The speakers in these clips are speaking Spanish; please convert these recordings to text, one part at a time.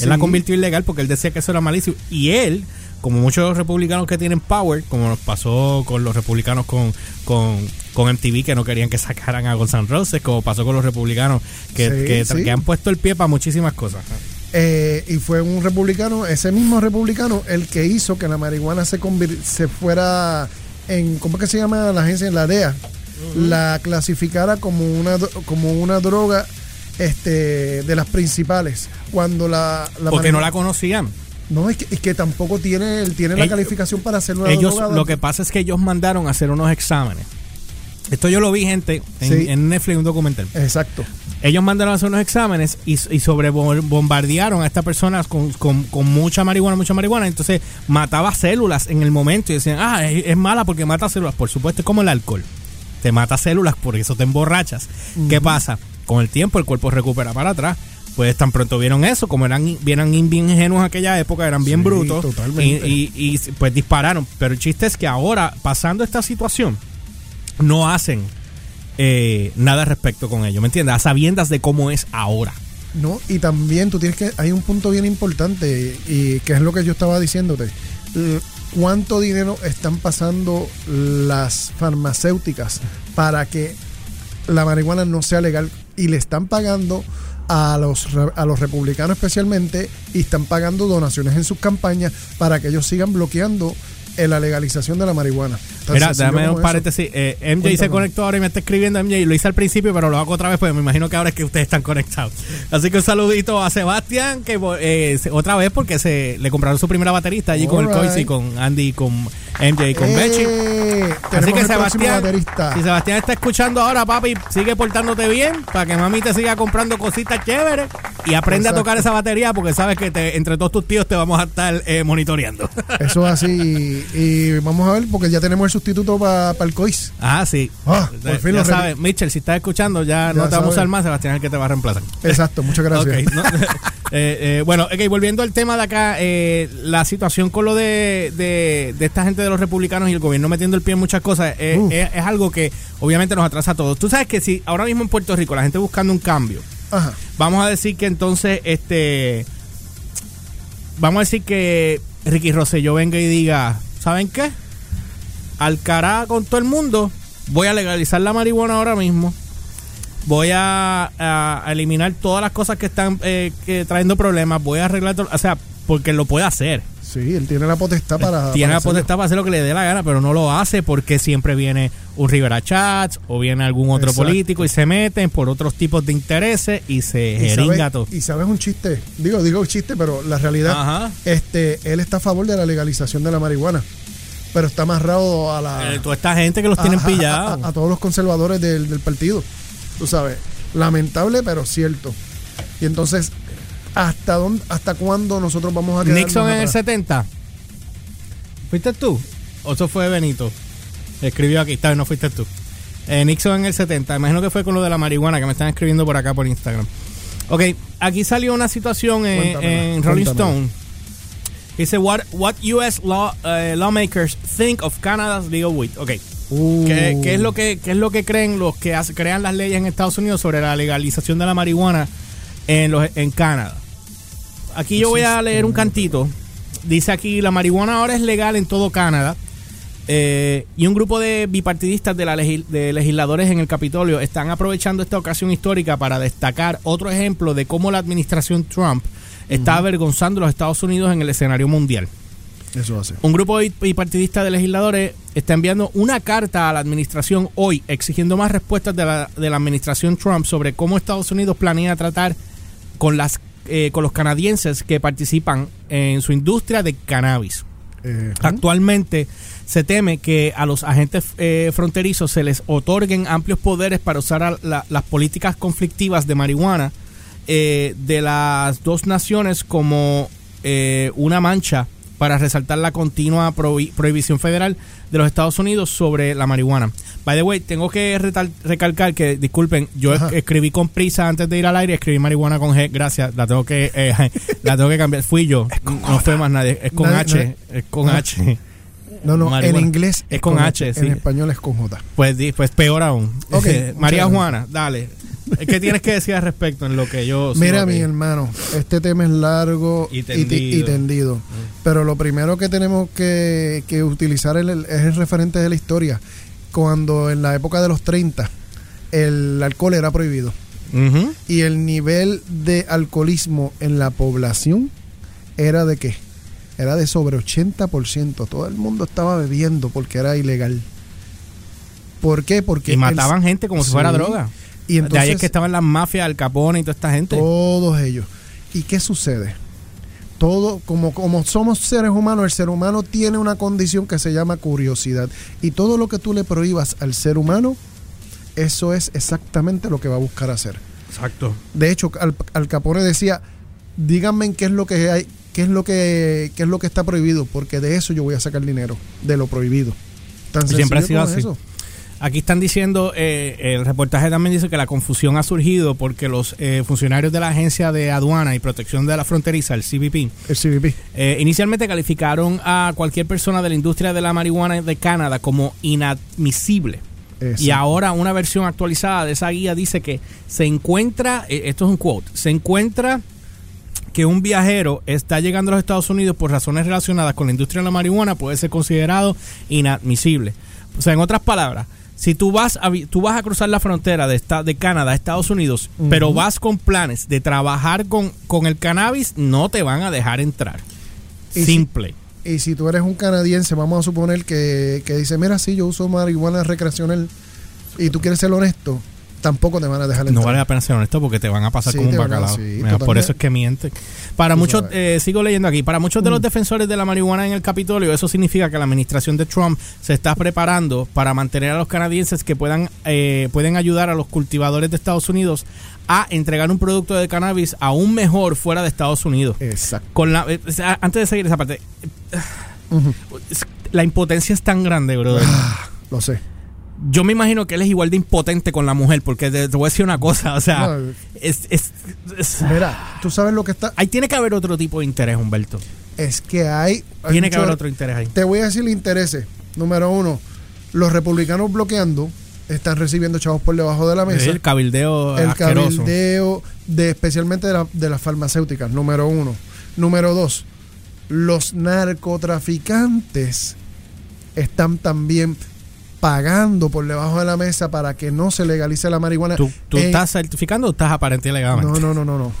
Él la convirtió ilegal porque él decía que eso era malísimo. Y él, como muchos republicanos que tienen power, como nos pasó con los republicanos con, con, con MTV que no querían que sacaran a Gonzalo Roses, como pasó con los republicanos que, que, han puesto el pie para muchísimas cosas. Eh, y fue un republicano, ese mismo republicano, el que hizo que la marihuana se, se fuera en, ¿cómo es que se llama la agencia? La DEA, la clasificara como una, como una droga este, de las principales. Cuando la, Porque no la conocían. No, es que, que tampoco tiene, tiene la calificación para hacerlo. Ellos, lo que pasa es que ellos mandaron a hacer unos exámenes. Esto yo lo vi, gente, en, en Netflix, un documental. Exacto. Ellos mandaron a hacer unos exámenes y, y sobre bombardearon a estas personas con, mucha marihuana, mucha marihuana. Entonces mataba células en el momento y decían, ah, es, mala porque mata células. Por supuesto, es como el alcohol. Te mata células, por eso te emborrachas. ¿Qué pasa? Con el tiempo el cuerpo recupera para atrás pues tan pronto vieron eso, como eran, bien ingenuos en aquella época, eran bien brutos y, y, pues dispararon. Pero el chiste es que ahora, pasando esta situación, no hacen eh, nada respecto con ello, ¿me entiendes? A sabiendas de cómo es ahora. No, y también tú tienes que, hay un punto bien importante y que es lo que yo estaba diciéndote. ¿Cuánto dinero están pasando las farmacéuticas para que la marihuana no sea legal? Y le están pagando a los, a los republicanos especialmente y están pagando donaciones en sus campañas para que ellos sigan bloqueando en la legalización de la marihuana. Mira, dame un paréntesis. Eh, MJ se conectó ahora y me está escribiendo MJ. Y lo hice al principio, pero lo hago otra vez, porque me imagino que ahora es que ustedes están conectados. Así que un saludito a Sebastián, que eh, otra vez porque se le compraron su primera baterista allí con el Coisy, con Andy, con MJ y con eh, Bechi. Así que Sebastián, si Sebastián está escuchando ahora, papi, sigue portándote bien para que mami te siga comprando cositas chéveres y aprende a tocar esa batería porque sabes que entre todos tus tíos te vamos a estar monitoreando. Eso es así. Y vamos a ver, porque ya tenemos el sustituto para el COIS. Ah, sí. Ah, por fin ya sabes, Mitchell, si estás escuchando, ya, no te vamos a usar más, Sebastián es el que te va a reemplazar. Exacto, muchas gracias. Eh, eh, bueno, okay, volviendo al tema de acá, eh, la situación con lo de, de, esta gente de los republicanos y el gobierno metiendo el pie en muchas cosas es, es, algo que obviamente nos atrasa a todos. Tú sabes que si ahora mismo en Puerto Rico la gente buscando un cambio, vamos a decir que entonces, este, vamos a decir que Ricky Rosselló venga y diga, ¿saben qué? Al cara con todo el mundo, voy a legalizar la marihuana ahora mismo. Voy a, eliminar todas las cosas que están eh, trayendo problemas. Voy a arreglar todo. O sea, porque lo puede hacer. Sí, él tiene la potestad para. Tiene la potestad para hacer lo que le dé la gana, pero no lo hace porque siempre viene un Rivera Chats o viene algún otro político y se meten por otros tipos de intereses y se jeringa todo. Y sabes un chiste, digo, digo un chiste, pero la realidad, este, él está a favor de la legalización de la marihuana pero está amarrado a la. Eh, toda esta gente que los tienen pillados. A, todos los conservadores del, del, partido. Tú sabes. Lamentable, pero cierto. Y entonces, ¿hasta dónde, hasta cuándo nosotros vamos a quedar? Nixon en el 70. ¿Fuiste tú? ¿O eso fue Benito? Escribió aquí, está no fuiste tú. Eh, Nixon en el 70. Imagino que fue con lo de la marihuana que me están escribiendo por acá por Instagram. Ok, aquí salió una situación en, Rolling Stone Dice, what, what U.S. Law, uh, lawmakers think of Canada's legal weed. Ok. Uh. ¿Qué, es lo que, es lo que creen los que crean las leyes en Estados Unidos sobre la legalización de la marihuana en, los, en Canadá? Aquí yo voy a leer un cantito. Dice aquí, la marihuana ahora es legal en todo Canadá. Eh, y un grupo de bipartidistas de, la de legisladores en el Capitolio están aprovechando esta ocasión histórica para destacar otro ejemplo de cómo la administración Trump está avergonzando a los Estados Unidos en el escenario mundial. Eso hace. Un grupo bipartidista de legisladores está enviando una carta a la administración hoy exigiendo más respuestas de la, de la administración Trump sobre cómo Estados Unidos planea tratar con, las, eh, con los canadienses que participan en su industria de cannabis. Actualmente se teme que a los agentes eh, fronterizos se les otorguen amplios poderes para usar las políticas conflictivas de marihuana eh, de las dos naciones como eh, una mancha para resaltar la continua prohibición federal de los Estados Unidos sobre la marihuana. By the way, tengo que recalcar que, disculpen, yo escribí con prisa antes de ir al aire, escribí marihuana con G, gracias, la tengo que, eh, la tengo que cambiar. Fui yo, no fue más nadie, es con H, es con H. No, no, en inglés es, con, H, en español es con J. Pues, pues peor aún. María Juana, dale. ¿Qué tienes que decir al respecto en lo que yo... Mira, mi hermano, este tema es largo Y y, ti- y tendido. Pero lo primero que tenemos que, que utilizar el- el- es el referente de la historia. Cuando en la época de los 30 el alcohol era prohibido y el nivel de alcoholismo en la población era de qué? Era de sobre 80%. Todo el mundo estaba bebiendo porque era ilegal. ¿Por qué? Porque Y el- mataban gente como si fuera droga. Y de ahí es entonces- que estaban las mafias, el Capone y toda esta gente. Todos ellos. ¿Y qué sucede? Todo, como, como somos seres humanos, el ser humano tiene una condición que se llama curiosidad. Y todo lo que tú le prohíbas al ser humano, eso es exactamente lo que va a buscar hacer. Exacto. De hecho, Al, Al Capone decía, díganme en qué es lo que hay, qué es lo que, qué es lo que está prohibido, porque de eso yo voy a sacar dinero, de lo prohibido. Tan siempre ha sido así. eso. Aquí están diciendo, eh, el reportaje también dice que la confusión ha surgido porque los eh, funcionarios de la Agencia de Aduana y Protección de la Fronteriza, el CBP, El CBP. eh, inicialmente calificaron a cualquier persona de la industria de la marihuana de Canadá como inadmisible. Y ahora una versión actualizada de esa guía dice que se encuentra, eh, esto es un quote, se encuentra que un viajero está llegando a los Estados Unidos por razones relacionadas con la industria de la marihuana puede ser considerado inadmisible. O sea, en otras palabras, si tú vas a, tú vas a cruzar la frontera de, esta, de Canadá a Estados Unidos, pero vas con planes de trabajar con, con el cannabis, no te van a dejar entrar. Y si- Simple. Y si tú eres un canadiense, vamos a suponer que, que dice, mira, sí, yo uso marihuana recreacional y tú quieres ser honesto, tampoco te van a dejar No entrar. vale la pena ser honesto porque te van a pasar Sí, como un bacalao. sí, Mira, por eso es que mienten. Para Tú muchos, eh, sigo leyendo aquí, para muchos de los Mm. defensores de la marihuana en el Capitolio, eso significa que la administración de Trump se está preparando para mantener a los canadienses que puedan, eh, pueden ayudar a los cultivadores de Estados Unidos a entregar un producto de cannabis aún mejor fuera de Estados Unidos. Exacto. Con la, eh, antes de seguir esa parte, la impotencia es tan grande, brother. Ah, lo sé. Yo me imagino que él es igual de impotente con la mujer, porque te, te voy a decir una cosa, o sea, No, es, es- es- Mira, tú sabes lo que está. ahí tiene que haber otro tipo de interés, Humberto. Es que hay. hay Tiene que haber otro interés ahí. Te voy a decir intereses. Número uno, los republicanos bloqueando están recibiendo chavos por debajo de la mesa. El cabildeo el asqueroso. cabildeo de especialmente de, la- de las farmacéuticas, número uno. Número dos, los narcotraficantes están también pagando por debajo de la mesa para que no se legalice la marihuana. ¿Tú, estás certificando o estás aparente y legalmente? no, no, no, no, no.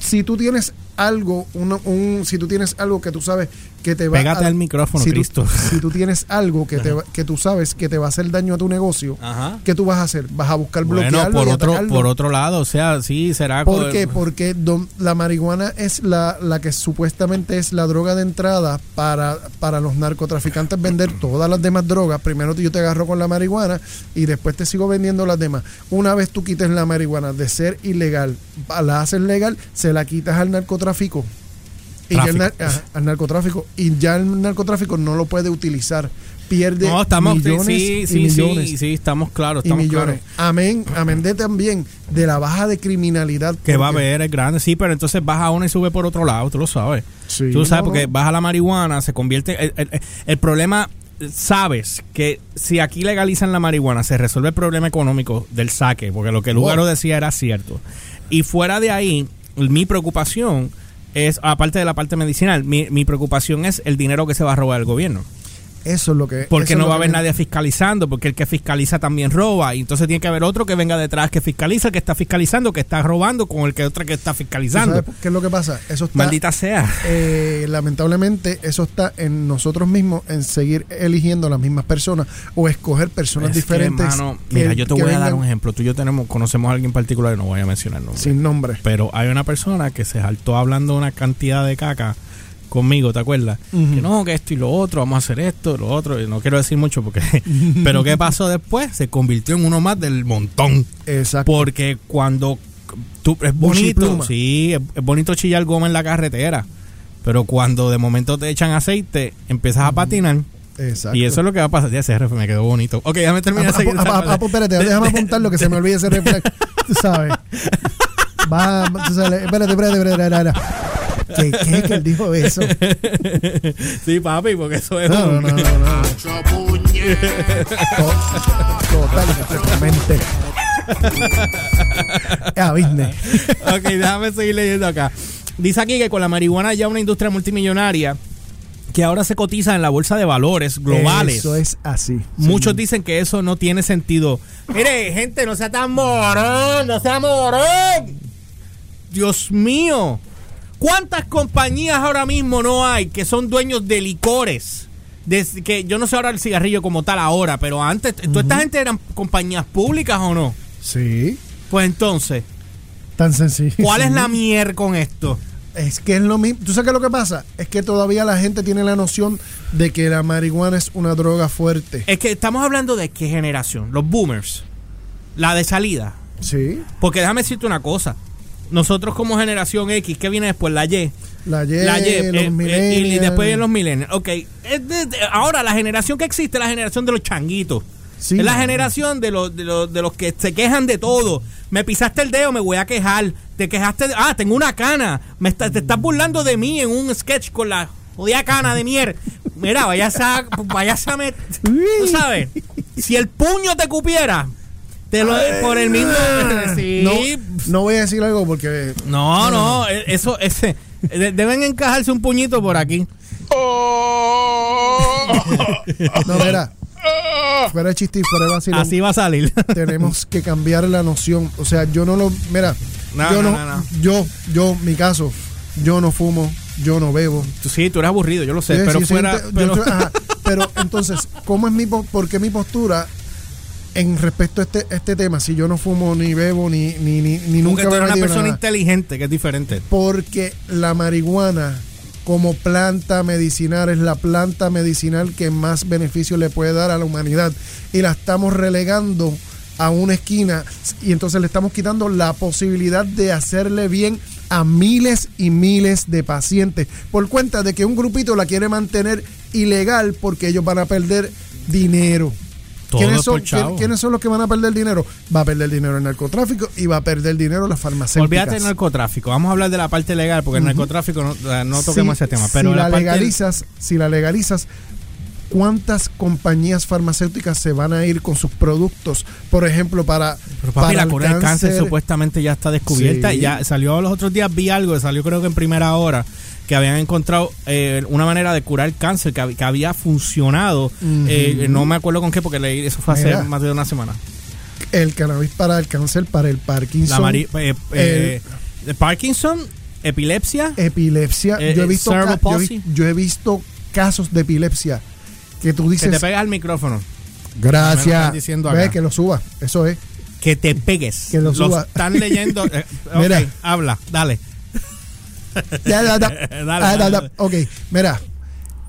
Si tú tienes algo, un, si tú tienes algo que tú sabes que te va Pégate a, al micrófono, si tú- si tú tienes algo que, te, que tú sabes que te va a hacer daño a tu negocio, Ajá. ¿qué tú vas a hacer? ¿Vas a buscar Bueno, bloquearlo por otro, por otro lado, o sea, sí, será... ¿Por qué? Porque dom- la marihuana es la, la que supuestamente es la droga de entrada para, para los narcotraficantes vender todas las demás drogas. Primero yo te agarro con la marihuana y después te sigo vendiendo las demás. Una vez tú quites la marihuana de ser ilegal, la haces legal, se la quitas al narcotráfico. Y ya el ajá, al narcotráfico. Y ya el narcotráfico no lo puede utilizar. Pierde No, estamos... millones sí, y millones sí, sí, estamos claros, y estamos millones. claros. Amén. Amén de también de la baja de criminalidad. Que va a haber, es grande, sí, pero entonces baja uno y sube por otro lado, tú lo sabes. Sí, Tú sabes, no, porque no. baja la marihuana, se convierte. El, el- el problema, sabes que si aquí legalizan la marihuana, se resuelve el problema económico del saque, porque lo que Lugaro decía era cierto. Y fuera de ahí, mi preocupación es, aparte de la parte medicinal, mi, mi preocupación es el dinero que se va a robar el gobierno. Eso es lo que. Porque no va a haber nadie fiscalizando, porque el que fiscaliza también roba. Y entonces tiene que haber otro que venga detrás que fiscaliza, que está fiscalizando, que está robando con el que otro que está ¿Tú fiscalizando. sabes qué es lo que pasa? Eso está. Maldita sea. eh, lamentablemente, eso está en nosotros mismos, en seguir eligiendo las mismas personas o escoger personas Es que, diferentes. mano, que- mira, yo te voy a dar un ejemplo. Tú y yo tenemos, conocemos a alguien particular, no voy a mencionar nombre. Sin nombre. Pero hay una persona que se saltó hablando una cantidad de caca conmigo, ¿te acuerdas? Que no, que esto y lo otro, vamos a hacer esto, lo otro. Y no quiero decir mucho porque... pero ¿qué pasó después? Se convirtió en uno más del montón. Exacto. Porque cuando tú es bonito, sí, es, es bonito chillar goma en la carretera. Pero cuando de momento te echan aceite, empiezas a patinar. Exacto. Y eso es lo que va a pasar. Ya ese me quedó bonito. Ok, déjame terminar ah, ah, ah, espérate, déjame apuntar lo que se me olvide ese reflejo. Tú sabes. Va, tú sabes, espérate, espérate, espérate. espérate. ¿Qué, qué? Que él dijo eso. sí, papi, porque eso es No, no, un- no, no. no. To- Total, totalmente. a business. ok, déjame seguir leyendo acá. Dice aquí que con la marihuana ya una industria multimillonaria que ahora se cotiza en la bolsa de valores globales. Eso es así. Muchos Sí. dicen que eso no tiene sentido. Mire, gente, no sea tan morón, no sea morón. Dios mío. ¿Cuántas compañías ahora mismo no hay que son dueños de licores? Desde que yo no sé ahora el cigarrillo como tal ahora, pero antes, ¿toda esta gente eran compañías públicas o no? Sí. Pues entonces, Tan sencillo. ¿cuál es la mier con esto? Es que es lo mismo. ¿Tú sabes qué es lo que pasa? Es que todavía la gente tiene la noción de que la marihuana es una droga fuerte. Es que estamos hablando de qué generación, los boomers, la de salida. Sí. Porque déjame decirte una cosa. Nosotros como generación X, ¿qué viene después? La Y. La Y, La Y, los eh, eh, y después vienen los millennials. Ok, de- ahora la generación que existe es la generación de los changuitos. Sí. es la generación de los, de, los, de los que se quejan de todo. Me pisaste el dedo, me voy a quejar. Te quejaste de... Ah, tengo una cana. Me está- te estás burlando de mí en un sketch con la jodida cana de mier. Mira, vaya a... Vaya a met- Tú sabes, si el puño te cupiera, te lo... Por el mismo... Sí. No, no voy a decir algo porque No, no, e- eso, ese, de- deben encajarse un puñito por aquí. no mira. Fuera chiste y fuera vacilón, Así va a salir. tenemos que cambiar la noción. O sea, yo no lo. Mira, No, yo no, no, no, no. Yo, yo, mi caso, yo no fumo, yo no bebo. Sí, tú eres aburrido, yo lo sé, Sí, pero sí, fuera... pero- ajá, pero entonces, ¿cómo es mi po- por qué mi postura en respecto a este, este tema? Si yo no fumo ni bebo ni, ni, ni, ni Porque nunca tú me he eres una persona nada. inteligente, que es diferente. Porque la marihuana como planta medicinal es la planta medicinal que más beneficio le puede dar a la humanidad y la estamos relegando a una esquina y entonces le estamos quitando la posibilidad de hacerle bien a miles y miles de pacientes por cuenta de que un grupito la quiere mantener ilegal porque ellos van a perder dinero. ¿Quiénes es son, por chavo. quién- ¿Quiénes son los que van a perder dinero? Va a perder dinero el narcotráfico y va a perder dinero las farmacéuticas. Olvídate del narcotráfico. Vamos a hablar de la parte legal, porque el narcotráfico no, eh, no toquemos ese tema. Pero si la, legalizas, si la legalizas, ¿cuántas compañías farmacéuticas se van a ir con sus productos? Por ejemplo, para, Pero papi, para la cura del cáncer cáncer. supuestamente ya está descubierta. Sí. Y ya salió los otros días, vi algo, salió creo que en primera hora, que habían encontrado eh, una manera de curar cáncer que, hab- que había funcionado. Eh, no me acuerdo con qué, porque leí eso fue hace más de una semana. El cannabis para el cáncer, para el Parkinson, La eh, eh, Parkinson, epilepsia. epilepsia. Yo, he visto yo, he yo he visto casos de epilepsia que tú que dices, te pegas al micrófono. Gracias, diciendo Ve, que lo suba, eso es. Que te pegues. Que lo suba. están leyendo. Mira. habla, dale. Ya, ya, ya. Dale, Ah, dale. Ok, mira,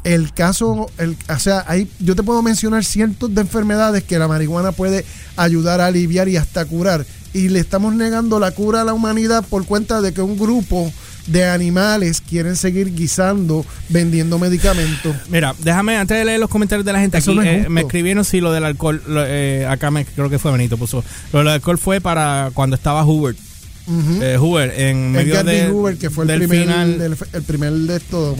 el caso, el, o sea, hay, yo te puedo mencionar cientos de enfermedades que la marihuana puede ayudar a aliviar y hasta curar. Y le estamos negando la cura a la humanidad por cuenta de que un grupo de animales quieren seguir guisando, vendiendo medicamentos. Mira, déjame, antes de leer los comentarios de la gente Eso aquí, no es eh, me escribieron si lo del alcohol, lo, eh, acá me, creo que fue Benito puso, lo del alcohol fue para cuando estaba Ujú. eh, Hoover, en medio Edgar de, D. Hoover, que fue el primer, final, del- el primer de todo,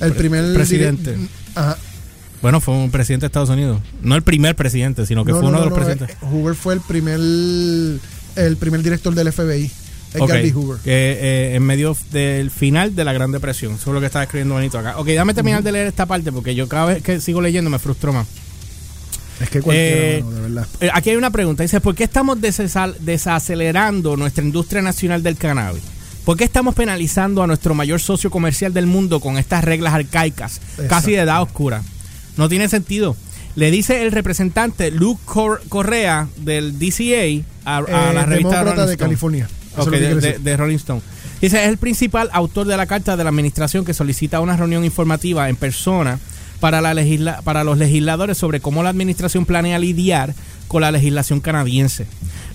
el primer presidente. dire- Ajá. bueno, fue un presidente de Estados Unidos, no el primer presidente, sino que No, fue no, uno de no, los no, presidentes. eh, Hoover fue el primer, el primer director del FBI. Edgar Ok, D. Hoover. que eh, en medio del final de la Gran Depresión. Eso es lo que estaba escribiendo Benito acá. Ok, déjame terminar de leer esta parte porque yo cada vez que sigo leyendo me frustro más. Es que cualquiera, Eh, mano, de verdad. Eh, aquí hay una pregunta. Dice, ¿por qué estamos desacelerando nuestra industria nacional del cannabis? ¿Por qué estamos penalizando a nuestro mayor socio comercial del mundo con estas reglas arcaicas, casi de edad oscura? No tiene sentido. Le dice el representante Luke Cor- Correa del DCA a, a Eh, la revista Rolling de Stone. California. Eso Ok, es lo que de, de- de Rolling Stone. Dice, es el principal autor de la carta de la administración que solicita una reunión informativa en persona para, la legisla para los legisladores sobre cómo la administración planea lidiar con la legislación canadiense.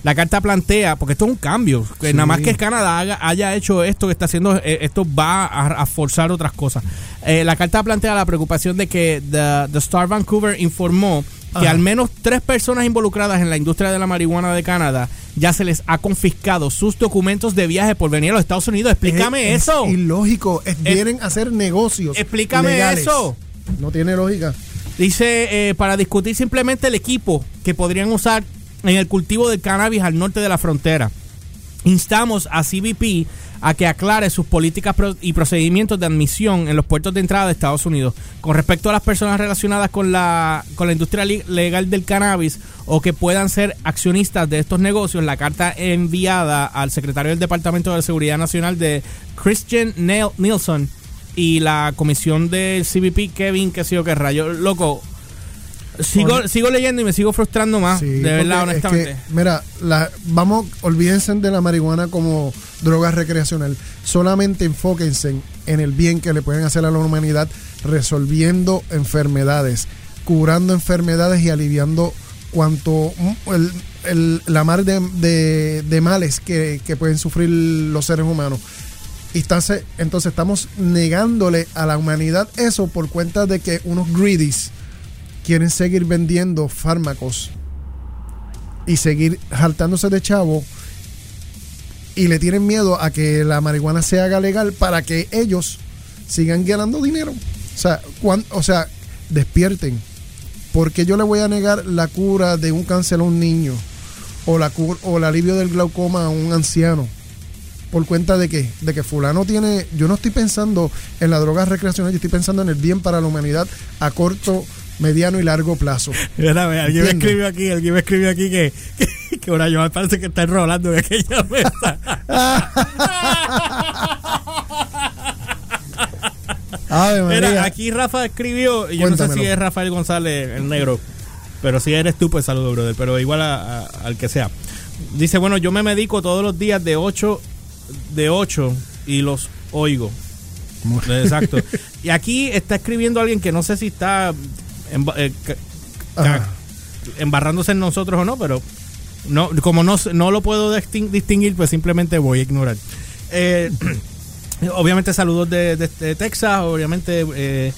La carta plantea, porque esto es un cambio, que Sí. nada más que Canadá haga- haya hecho esto que está haciendo, eh, esto va a, a forzar otras cosas. Eh, la carta plantea la preocupación de que The, The Star Vancouver informó que Ajá. al menos tres personas involucradas en la industria de la marihuana de Canadá ya se les ha confiscado sus documentos de viaje por venir a los Estados Unidos. Explícame Es- eso. Es ilógico. Es- vienen a hacer negocios. Explícame legales. eso. No tiene lógica. Dice, eh, para discutir simplemente el equipo que podrían usar en el cultivo del cannabis al norte de la frontera. Instamos a CBP a que aclare sus políticas y procedimientos de admisión en los puertos de entrada de Estados Unidos. Con respecto a las personas relacionadas con la, con la industria legal del cannabis o que puedan ser accionistas de estos negocios, la carta enviada al secretario del Departamento de Seguridad Nacional de Christian Nielsen y la comisión del CBP, Kevin, que sé yo qué rayo. Loco, Sigo, sigo leyendo y me sigo frustrando más, de verdad, honestamente. mira, la, vamos, olvídense de la marihuana como droga recreacional. Solamente enfóquense en el bien que le pueden hacer a la humanidad resolviendo enfermedades, curando enfermedades y aliviando cuanto el, el, la mar de, de, males que, que, pueden sufrir los seres humanos. Entonces, estamos negándole a la humanidad eso por cuenta de que unos greedies quieren seguir vendiendo fármacos y seguir jaltándose de chavo y le tienen miedo a que la marihuana se haga legal para que ellos sigan ganando dinero. O sea, o sea, despierten. Porque yo le voy a negar la cura de un cáncer a un niño o la o el alivio del glaucoma a un anciano? Por cuenta de que, de que fulano tiene, yo no estoy pensando en la droga recreacional, yo estoy pensando en el bien para la humanidad a corto mediano y largo plazo. alguien me escribió aquí, alguien me escribió aquí que, que, que ahora yo parece que está enrolando en aquella mesa. Mira, aquí Rafa escribió, y yo no sé si es Rafael González, el negro, pero si eres tú, pues saludo, brother, pero igual al que sea. Dice, bueno, yo me medico todos los días de 8 de 8 y los oigo. Exacto. y aquí está escribiendo alguien que no sé si está eh, embarrándose en nosotros o no, pero no como no, no lo puedo distinguir, pues simplemente voy a ignorar. Eh, obviamente saludos de, Texas, obviamente eh,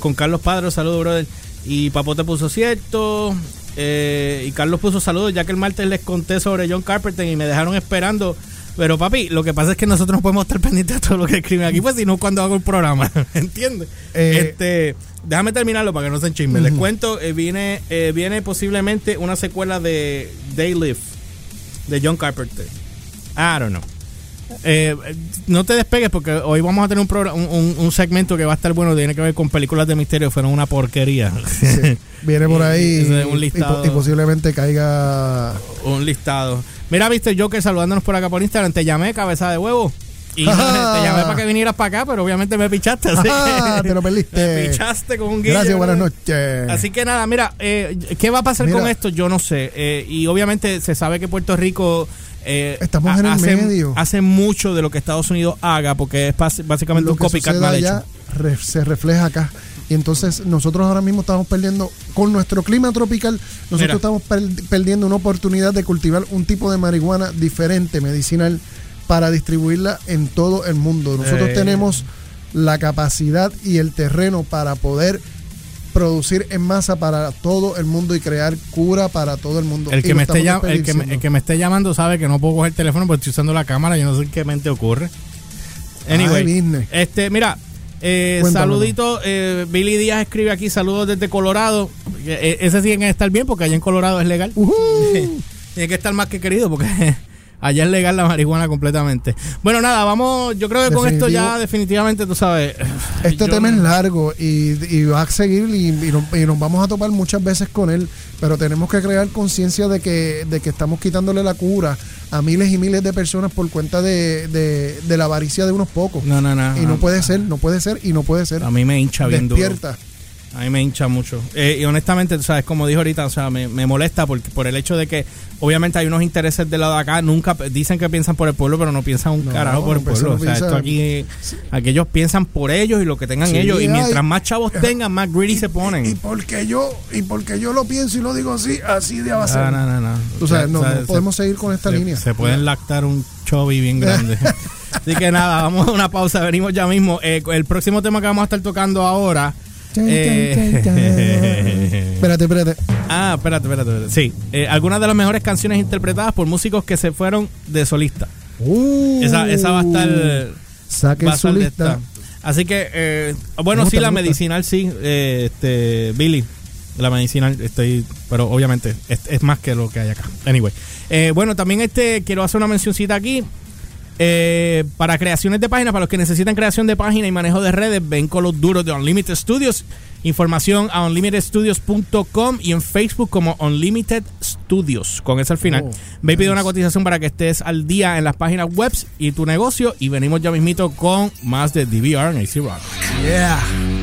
con Carlos Padre, saludos, brother. Y Papote puso cierto. y Carlos puso saludos, ya que el martes les conté sobre John Carpenter y me dejaron esperando pero papi, lo que pasa es que nosotros no podemos estar pendientes de todo lo que escriben aquí, pues si no cuando hago el programa, ¿entiendes? Eh, este, déjame terminarlo para que no se enchisme. Les cuento, eh, viene, eh, viene posiblemente una secuela de Day Live de John Carpenter. I don't know. no te despegues porque hoy vamos a tener un, un, segmento que va a estar bueno, tiene que ver con películas de misterio, fueron una porquería. viene por ahí un listado, y, posiblemente caiga un listado. Mira, viste Joker saludándonos por acá por Instagram. Te llamé, cabeza de huevo. Y te llamé para que vinieras para acá, pero obviamente me pichaste. Así te lo perdiste. Me pichaste con un guille. Gracias, buenas noches. Así que nada, mira, eh, ¿qué va a pasar con esto? Yo no sé. Eh, y obviamente se sabe que Puerto Rico. Eh, Estamos en el hace, medio. Hace mucho de lo que Estados Unidos haga, porque es básicamente un copycat mal hecho. se refleja acá. Y entonces nosotros ahora mismo estamos perdiendo, con nuestro clima tropical, nosotros estamos perdiendo una oportunidad de cultivar un tipo de marihuana diferente, medicinal, para distribuirla en todo el mundo. Nosotros eh. tenemos la capacidad y el terreno para poder producir en masa para todo el mundo y crear cura para todo el mundo. El que, me esté, el que, me, esté llamando sabe que no puedo coger el teléfono porque estoy usando la cámara, yo no sé qué mente ocurre. Anyway, este, mira, eh, saludito, eh, Billy Díaz escribe aquí, saludos desde Colorado. Eh, ese sí tiene que estar bien porque allá en Colorado es legal. tiene que estar más que querido porque allá es legal la marihuana completamente. Bueno, nada, vamos, yo creo que con esto ya definitivamente, tú sabes. Este tema es largo y, va a seguir y, nos, vamos a topar muchas veces con él, pero tenemos que crear conciencia de que, de que estamos quitándole la cura a miles y miles de personas por cuenta de, de, la avaricia de unos pocos. No, no, no. Y no, puede ser, no puede ser y no puede ser. A mí me hincha bien Despierta. A mí me hincha mucho. Eh, y honestamente, ¿sabes? Como dijo ahorita, o sea, me, me, molesta porque, por el hecho de que obviamente hay unos intereses del lado de acá. Nunca dicen que piensan por el pueblo, pero no piensan un carajo por el pueblo. o sea, esto aquí, aquí ellos piensan por ellos y lo que tengan ellos. Y mientras más chavos tengan, más greedy se ponen. Y, porque yo y porque yo lo pienso y lo digo así, así de avanzar. No, no, no. no, podemos seguir con esta línea. Se pueden lactar un chovi bien grande. Así que nada, vamos a una pausa, venimos ya mismo. Eh, el próximo tema que vamos a estar tocando ahora eh, espérate, espérate. Ah, espérate, espérate. Sí, eh, algunas de las mejores canciones interpretadas por músicos que se fueron de solista. Uh, esa, esa va a estar. Saque solista. Así que, eh, bueno, sí, la medicinal, sí, este, Billy. La medicinal, estoy, pero obviamente es, es más que lo que hay acá. Anyway. Eh, bueno, también este quiero hacer una mencioncita aquí. Eh, para creaciones de páginas, para los que necesitan creación de página y manejo de redes, ven con los duros de Unlimited Studios. Información a unlimitedstudios.com y en Facebook como Unlimited Studios, con eso al final. Oh, Ve y pide una cotización para que estés al día en las páginas web y tu negocio. Y venimos ya mismito con más de DVR en AC Rock. Yeah.